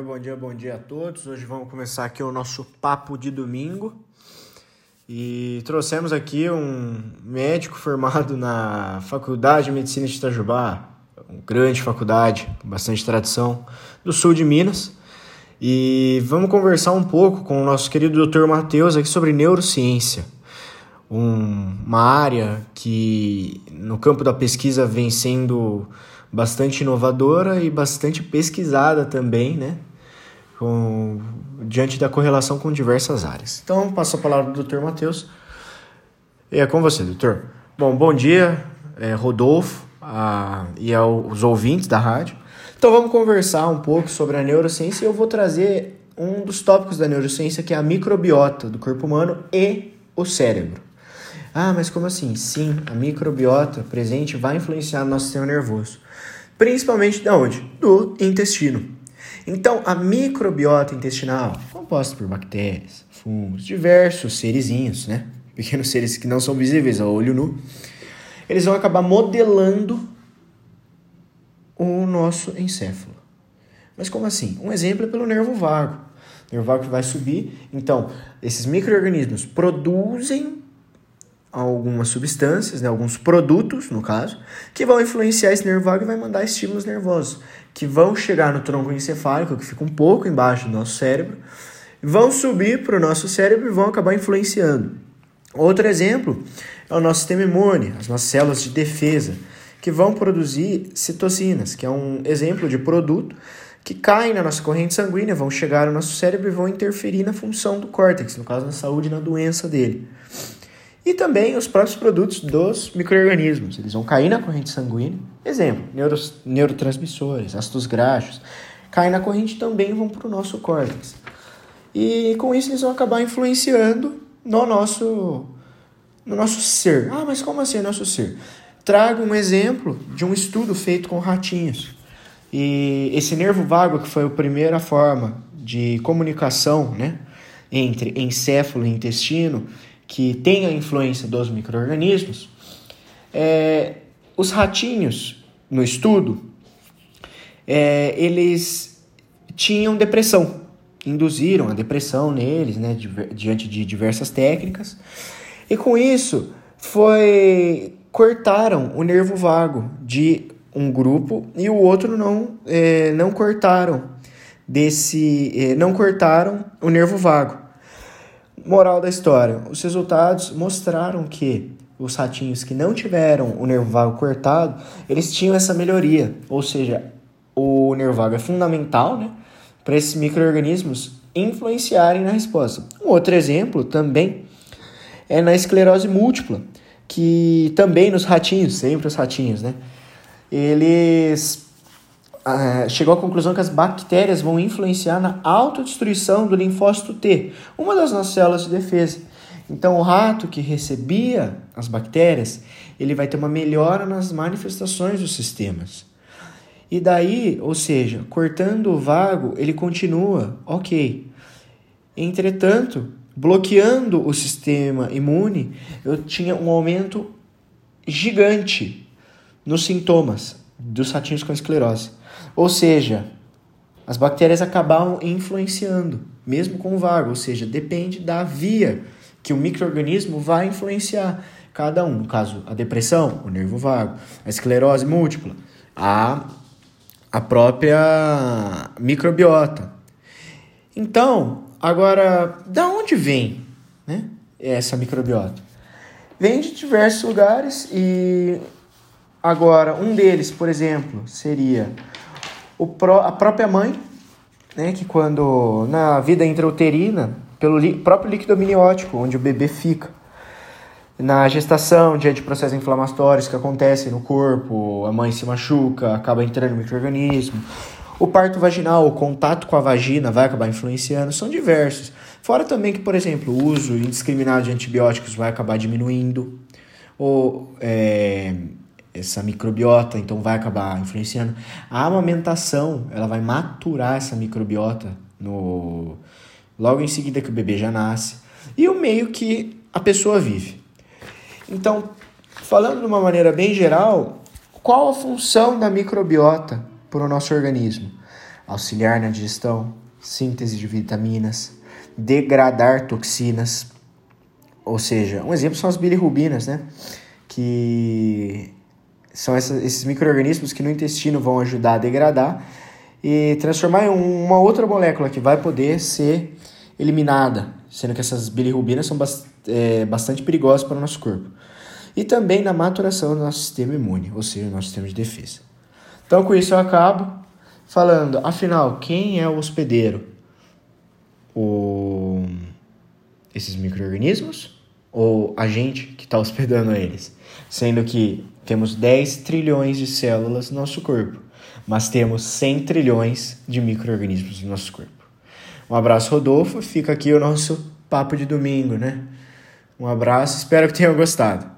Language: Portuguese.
bom dia, bom dia a todos. Hoje vamos começar aqui o nosso papo de domingo. E trouxemos aqui um médico formado na Faculdade de Medicina de Itajubá, uma grande faculdade, com bastante tradição, do sul de Minas. E vamos conversar um pouco com o nosso querido Dr. Matheus aqui sobre neurociência. Um, uma área que no campo da pesquisa vem sendo bastante inovadora e bastante pesquisada também, né? Com, diante da correlação com diversas áreas. Então, passo a palavra do Dr. Matheus. É com você, doutor. Bom, bom dia, é, Rodolfo a, e aos ouvintes da rádio. Então, vamos conversar um pouco sobre a neurociência e eu vou trazer um dos tópicos da neurociência que é a microbiota do corpo humano e o cérebro. Ah, mas como assim? Sim, a microbiota presente vai influenciar no nosso sistema nervoso. Principalmente de onde? Do intestino. Então, a microbiota intestinal, composta por bactérias, fungos, diversos serizinhos, né? Pequenos seres que não são visíveis ao olho nu, eles vão acabar modelando o nosso encéfalo. Mas como assim? Um exemplo é pelo nervo vago. O nervo vago vai subir. Então, esses micro-organismos produzem algumas substâncias, né, alguns produtos, no caso, que vão influenciar esse nervo vago e vai mandar estímulos nervosos, que vão chegar no tronco encefálico, que fica um pouco embaixo do nosso cérebro, vão subir para o nosso cérebro e vão acabar influenciando. Outro exemplo é o nosso sistema imune, as nossas células de defesa, que vão produzir citocinas, que é um exemplo de produto que caem na nossa corrente sanguínea, vão chegar no nosso cérebro e vão interferir na função do córtex, no caso na saúde e na doença dele e também os próprios produtos dos micro-organismos. Eles vão cair na corrente sanguínea. Exemplo, neuros, neurotransmissores, ácidos graxos, caem na corrente também vão para o nosso córtex. E com isso eles vão acabar influenciando no nosso, no nosso ser. Ah, mas como assim nosso ser? Trago um exemplo de um estudo feito com ratinhos. E esse nervo vago, que foi a primeira forma de comunicação né, entre encéfalo e intestino, que tem a influência dos micro-organismos, é, os ratinhos, no estudo, é, eles tinham depressão, induziram a depressão neles, né, diante de diversas técnicas, e com isso foi cortaram o nervo vago de um grupo e o outro não, é, não cortaram desse, é, não cortaram o nervo vago. Moral da história: os resultados mostraram que os ratinhos que não tiveram o nervo vago cortado, eles tinham essa melhoria. Ou seja, o nervo vago é fundamental né, para esses micro-organismos influenciarem na resposta. Um outro exemplo também é na esclerose múltipla, que também nos ratinhos, sempre os ratinhos, né? Eles uh, chegou à conclusão que as bactérias vão influenciar na autodestruição do linfócito T, uma das nossas células de defesa. Então, o rato que recebia as bactérias, ele vai ter uma melhora nas manifestações dos sistemas. E daí, ou seja, cortando o vago, ele continua ok. Entretanto, bloqueando o sistema imune, eu tinha um aumento gigante nos sintomas dos ratinhos com esclerose. Ou seja, as bactérias acabavam influenciando, mesmo com o vago, ou seja, depende da via que o microorganismo vai influenciar cada um. No caso, a depressão, o nervo vago, a esclerose múltipla, a, a própria microbiota. Então, agora, da onde vem né, essa microbiota? Vem de diversos lugares e agora um deles, por exemplo, seria o pró a própria mãe, né, que quando na vida intrauterina, pelo próprio líquido amniótico, onde o bebê fica, na gestação, diante de processos inflamatórios que acontecem no corpo, a mãe se machuca, acaba entrando no microorganismo. O parto vaginal, o contato com a vagina vai acabar influenciando, são diversos. Fora também que, por exemplo, o uso indiscriminado de antibióticos vai acabar diminuindo. Ou é, essa microbiota, então vai acabar influenciando. A amamentação, ela vai maturar essa microbiota no logo em seguida que o bebê já nasce e o meio que a pessoa vive. Então, falando de uma maneira bem geral, qual a função da microbiota para o nosso organismo? Auxiliar na digestão, síntese de vitaminas, degradar toxinas. Ou seja, um exemplo são as bilirrubinas, né? Que são esses micro-organismos que no intestino vão ajudar a degradar e transformar em uma outra molécula que vai poder ser eliminada, sendo que essas bilirrubinas são bast é, bastante perigosas para o nosso corpo. E também na maturação do nosso sistema imune, ou seja, nosso sistema de defesa. Então, com isso eu acabo falando, afinal, quem é o hospedeiro? O... Esses micro-organismos? Ou a gente que está hospedando eles? Sendo que temos 10 trilhões de células no nosso corpo, mas temos 100 trilhões de micro-organismos no nosso corpo. Um abraço, Rodolfo. Fica aqui o nosso papo de domingo, né? Um abraço, espero que tenham gostado.